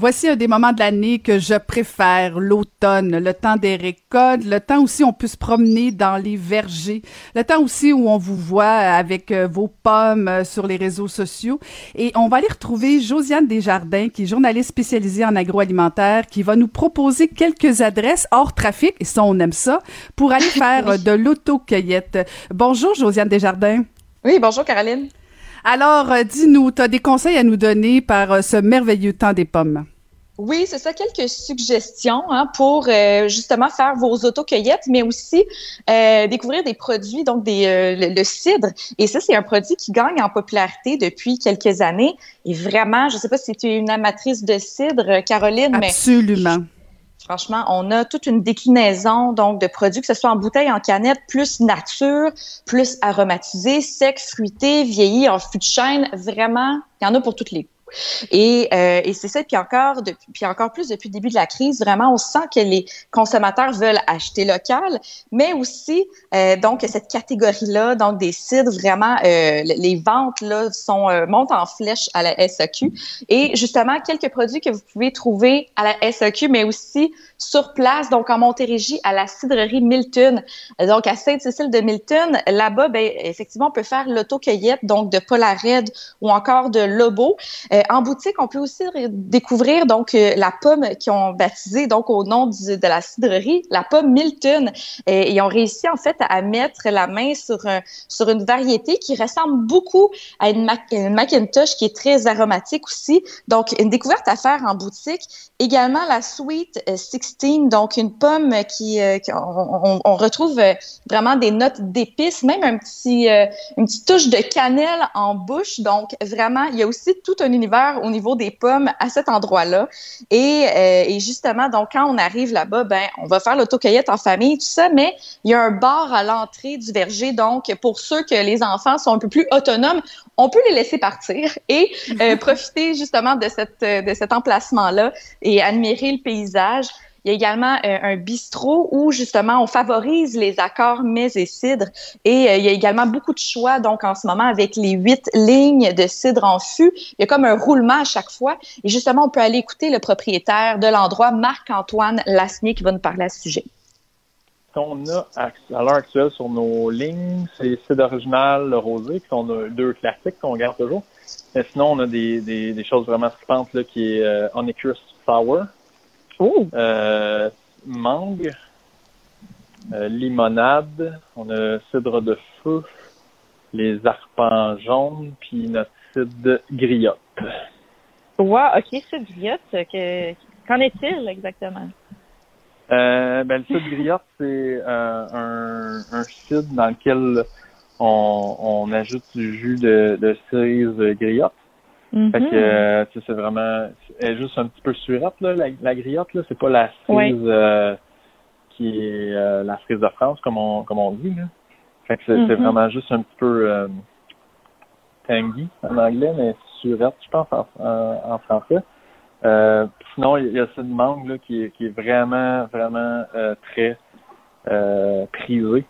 Voici un des moments de l'année que je préfère, l'automne, le temps des récoltes, le temps aussi où on peut se promener dans les vergers, le temps aussi où on vous voit avec euh, vos pommes euh, sur les réseaux sociaux. Et on va aller retrouver Josiane Desjardins, qui est journaliste spécialisée en agroalimentaire, qui va nous proposer quelques adresses hors trafic, et ça, on aime ça, pour aller faire de l'autocueillette. Bonjour, Josiane Desjardins. Oui, bonjour, Caroline. Alors, dis-nous, tu as des conseils à nous donner par ce merveilleux temps des pommes? Oui, c'est ça, quelques suggestions hein, pour euh, justement faire vos autocueillettes, mais aussi euh, découvrir des produits, donc des, euh, le, cidre. Et ça, c'est un produit qui gagne en popularité depuis quelques années. Et vraiment, je ne sais pas si tu es une amatrice de cidre, Caroline, mais... Absolument. Franchement, on a toute une déclinaison donc de produits, que ce soit en bouteille, en canette, plus nature, plus aromatisé, sec, fruité, vieilli, en fût de. Vraiment, il y en a pour toutes les et, euh, et c'est ça. Puis encore, puis encore plus depuis le début de la crise, vraiment, on sent que les consommateurs veulent acheter local, mais aussi euh, donc cette catégorie-là, donc des cidres, vraiment, euh, les ventes là sont montent en flèche à la SAQ. Et justement, quelques produits que vous pouvez trouver à la SAQ, mais aussi sur place, donc en Montérégie, à la cidrerie Milton. Donc à Sainte-Cécile de Milton, là-bas, ben effectivement, on peut faire l'autocueillette, donc de Polared ou encore de Lobo. En boutique, on peut aussi découvrir donc euh, la pomme qu'ils ont baptisée donc au nom de la cidrerie, la pomme Milton. Et ils ont réussi en fait à mettre la main sur sur une variété qui ressemble beaucoup à une, Macintosh qui est très aromatique aussi. Donc une découverte à faire en boutique. Également la Sweet 16, euh, donc une pomme qui, on, retrouve vraiment des notes d'épices, même un petit une petite touche de cannelle en bouche. Donc vraiment, il y a aussi tout un univers au niveau des pommes à cet endroit-là. Et, euh, et, justement, donc quand on arrive là-bas, ben on va faire l'autocueillette en famille, tout ça, mais il y a un bar à l'entrée du verger. Donc pour ceux que les enfants sont un peu plus autonomes, on peut les laisser partir et euh, profiter justement de cette de cet emplacement-là et admirer le paysage. Il y a également euh, un bistrot où justement on favorise les accords mets et cidre. Et euh, il y a également beaucoup de choix donc en ce moment avec les huit lignes de cidre en fût. Il y a comme un roulement à chaque fois. Et justement, on peut aller écouter le propriétaire de l'endroit, Marc-Antoine Lasnier, qui va nous parler à ce sujet. On a à l'heure actuelle sur nos lignes, c'est cidre original, le rosé, puis on a deux classiques qu'on garde toujours. Mais sinon, on a des, des, choses vraiment skippantes là, qui est euh, Sour, euh, mangue, euh, limonade, on a cidre de feu, les arpents jaunes, puis notre cidre griotte. Wow, ok, cidre griotte, que, qu'en est-il exactement? Euh, ben, le cidre griotte, c'est euh, un, un cidre dans lequel on, on ajoute du jus de, de cerise griotte. Fait que, euh, c'est vraiment, elle est juste un petit peu surette, là, la, la griotte, là. C'est pas la frise, euh, qui est, euh, la frise de France, comme on, comme on dit, là. Fait que c'est mm-hmm. vraiment juste un petit peu, euh, tangy en anglais, mais surette, je pense, en, en, français. Euh, sinon, il y a cette mangue, là, qui est, qui est vraiment, vraiment, très, prisée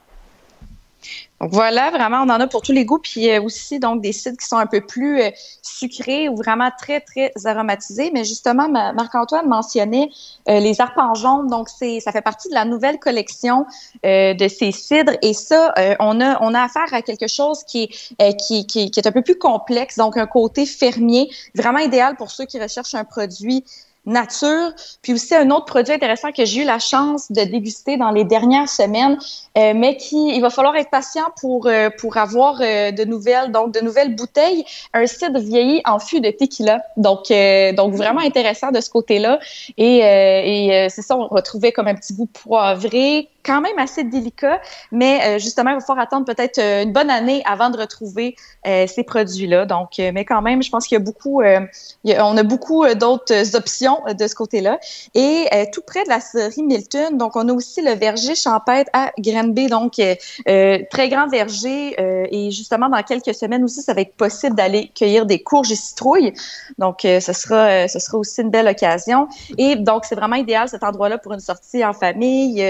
donc voilà, vraiment, on en a pour tous les goûts. Puis euh, aussi, donc, des cidres qui sont un peu plus euh, sucrés ou vraiment très, très aromatisés. Mais justement, Marc-Antoine mentionnait euh, les arpents jaunes. Donc, c'est, ça fait partie de la nouvelle collection de ces cidres. Et ça, on, a, a affaire à quelque chose qui est un peu plus complexe. Donc, un côté fermier, vraiment idéal pour ceux qui recherchent un produit nature. Puis aussi un autre produit intéressant que j'ai eu la chance de déguster dans les dernières semaines, euh, mais qui il va falloir être patient pour euh, pour avoir euh, de nouvelles donc de nouvelles bouteilles, un cidre vieilli en fût de tequila. Donc donc vraiment intéressant de ce côté-là et et c'est ça on retrouvait comme un petit goût poivré, quand même assez délicat, mais justement, il va falloir attendre peut-être une bonne année avant de retrouver ces produits-là. Donc, mais quand même, je pense qu'il y a beaucoup, on a beaucoup d'autres options euh, de ce côté-là. Et euh, tout près de la série Milton, donc on a aussi le verger champêtre à Granby, donc euh, très grand verger. et justement, dans quelques semaines aussi, ça va être possible d'aller cueillir des courges et citrouilles. Donc, ce sera, ce sera aussi une belle occasion. Et donc, c'est vraiment idéal cet endroit-là pour une sortie en famille.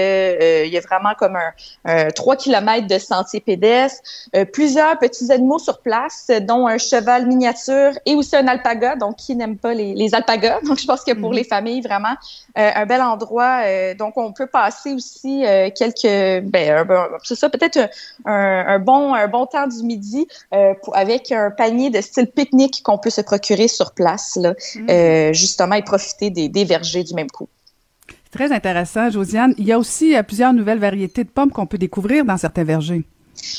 Il y a vraiment comme un, 3 km de sentiers pédestres, plusieurs petits animaux sur place, dont un cheval miniature et aussi un alpaga. Donc, qui n'aime pas les, les alpagas? Donc, je pense que pour mhm. les familles, vraiment, un bel endroit. donc, on peut passer aussi quelques, ben, c'est ça, peut-être un, bon, un bon temps du midi avec un panier de style pique-nique qu'on peut se procurer sur place, là, mm. justement, et profiter des, des vergers du même coup. Très intéressant, Josiane. Il y a aussi euh, plusieurs nouvelles variétés de pommes qu'on peut découvrir dans certains vergers.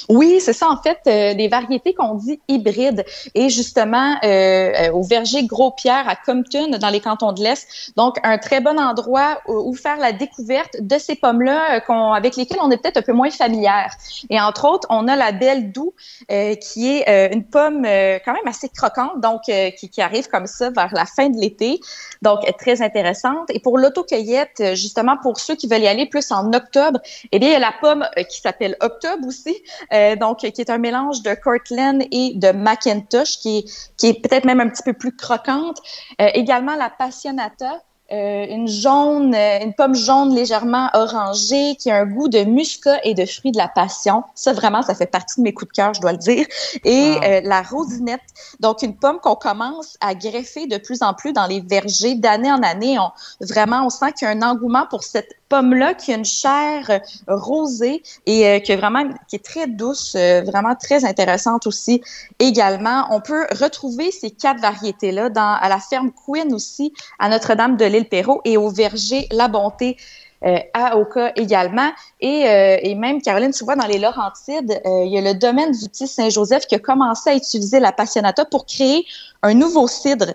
Oui, c'est ça en fait, euh, des variétés qu'on dit hybrides. Et justement, euh, euh, au verger Gros-Pierre à Compton, dans les cantons de l'Est, donc un très bon endroit où, faire la découverte de ces pommes-là qu'on, avec lesquelles on est peut-être un peu moins familière. Et entre autres, on a la Belle Doux, qui est une pomme quand même assez croquante, donc qui, qui, arrive comme ça vers la fin de l'été, donc très intéressante. Et pour l'autocueillette, justement, pour ceux qui veulent y aller plus en octobre, eh bien, il y a la pomme qui s'appelle Octobre aussi, euh, donc qui est un mélange de Cortland et de Macintosh, qui est, qui est peut-être même un petit peu plus croquante. Euh, également la Passionata, euh, une jaune, une pomme jaune légèrement orangée qui a un goût de muscat et de fruits de la passion. Ça, vraiment, ça fait partie de mes coups de cœur, je dois le dire. Et euh, la rosinette, donc une pomme qu'on commence à greffer de plus en plus dans les vergers d'année en année. On, vraiment, on sent qu'il y a un engouement pour cette pomme-là qui a une chair rosée et qui est vraiment très douce, vraiment très intéressante aussi. Également, on peut retrouver ces quatre variétés-là à la ferme Queen aussi à Notre-Dame de l'Île Perrault et au verger La Bonté. Euh, à Oka également. Et, euh, et, même, Caroline, tu vois, dans les Laurentides, euh, il y a le domaine du petit Saint-Joseph qui a commencé à utiliser la passionata pour créer un nouveau cidre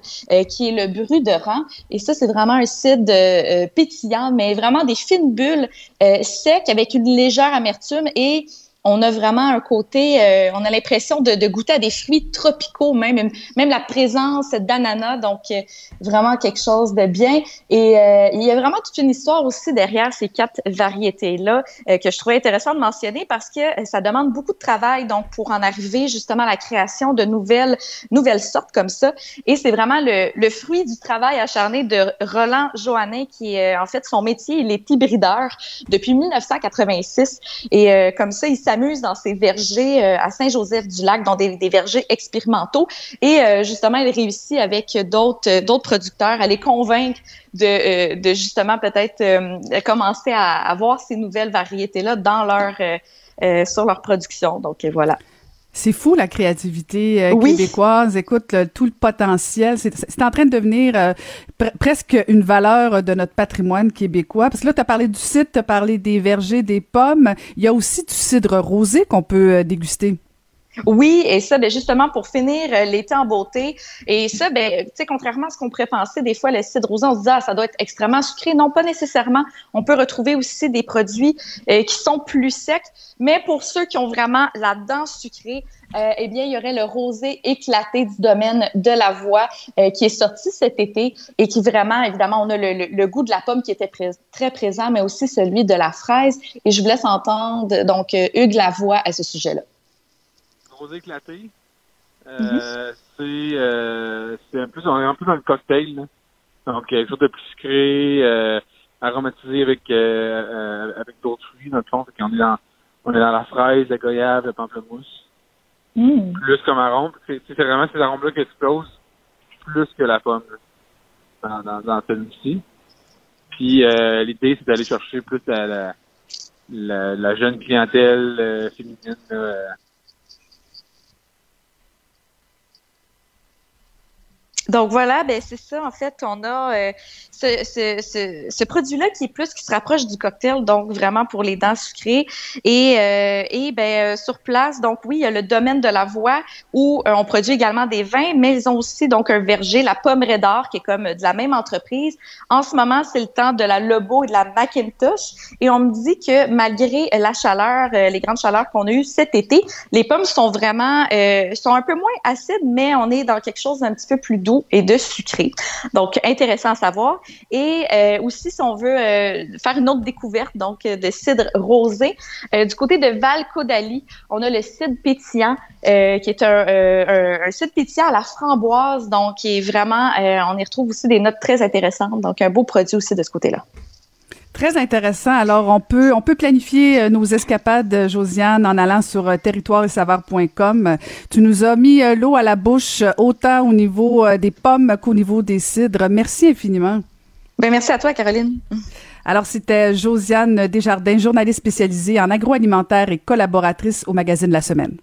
qui est le Bru de Rang. Et ça, c'est vraiment un cidre pétillant, mais vraiment des fines bulles secs avec une légère amertume et on a vraiment un côté, euh, on a l'impression de, goûter à des fruits tropicaux, même, même la présence d'ananas, donc euh, vraiment quelque chose de bien. Et euh, il y a vraiment toute une histoire aussi derrière ces quatre variétés-là que je trouvais intéressant de mentionner parce que ça demande beaucoup de travail, donc pour en arriver justement à la création de nouvelles, nouvelles sortes comme ça. Et c'est vraiment le, fruit du travail acharné de Roland Johannin qui est en fait son métier, il est hybrideur depuis 1986 et comme ça il s'amuse dans ces vergers euh, à Saint-Joseph-du-Lac, dans des, vergers expérimentaux. Et euh, justement, il réussit avec d'autres euh, d'autres producteurs à les convaincre de, de justement peut-être commencer à avoir ces nouvelles variétés-là dans leur sur leur production. Donc voilà. C'est fou la créativité québécoise. Écoute, tout le potentiel, c'est en train de devenir presque une valeur de notre patrimoine québécois. Parce que là, tu as parlé du cidre, tu as parlé des vergers, des pommes. Il y a aussi du cidre rosé qu'on peut déguster. Oui, et ça, ben justement, pour finir euh, l'été en beauté. Et ça, ben, tu sais, contrairement à ce qu'on pourrait penser, des fois, le cidre rosé, on se dit, ah, ça doit être extrêmement sucré. Non, pas nécessairement. On peut retrouver aussi des produits euh, qui sont plus secs. Mais pour ceux qui ont vraiment la dent sucrée, euh, eh bien, il y aurait le rosé éclaté du domaine de la voix qui est sorti cet été et qui vraiment, évidemment, on a le, goût de la pomme qui était très présent, mais aussi celui de la fraise. Et je vous laisse entendre donc Hugues Lavoie à ce sujet-là rosé éclaté. Euh, mhm. euh, c'est un peu on est un peu dans le cocktail là. donc quelque chose de plus sucré euh, aromatisé avec avec d'autres fruits dans le fond on est dans on est dans la fraise la goyave le pamplemousse mm. plus comme arôme c'est vraiment ces arômes là qui explosent plus que la pomme dans dans, dans celui-ci puis l'idée c'est d'aller chercher plus la la, la, jeune clientèle féminine Donc voilà, ben c'est ça en fait. On a euh, ce, produit-là qui est plus qui se rapproche du cocktail, donc vraiment pour les dents sucrées. Et, euh, et ben euh, sur place, donc oui, il y a le domaine de la voix où on produit également des vins, mais ils ont aussi donc un verger, la pomme d'or, qui est comme de la même entreprise. En ce moment, c'est le temps de la Lobo et de la Macintosh. Et on me dit que malgré la chaleur, les grandes chaleurs qu'on a eues cet été, les pommes sont vraiment sont un peu moins acides, mais on est dans quelque chose d'un petit peu plus doux et de sucré. Donc, intéressant à savoir. Et euh, aussi, si on veut euh, faire une autre découverte, donc euh, de cidre rosé, du côté de val on a le cidre pétillant, qui est un, un, cidre pétillant à la framboise, donc qui est vraiment, on y retrouve aussi des notes très intéressantes. Donc, un beau produit aussi de ce côté-là. Très intéressant. Alors, on peut, on peut planifier euh, nos escapades, Josiane, en allant sur euh, territoireetsaveur.com. Tu nous as mis euh, l'eau à la bouche, autant au niveau des pommes qu'au niveau des cidres. Merci infiniment. Ben, merci à toi, Caroline. Alors, c'était Josiane Desjardins, journaliste spécialisée en agroalimentaire et collaboratrice au magazine La Semaine.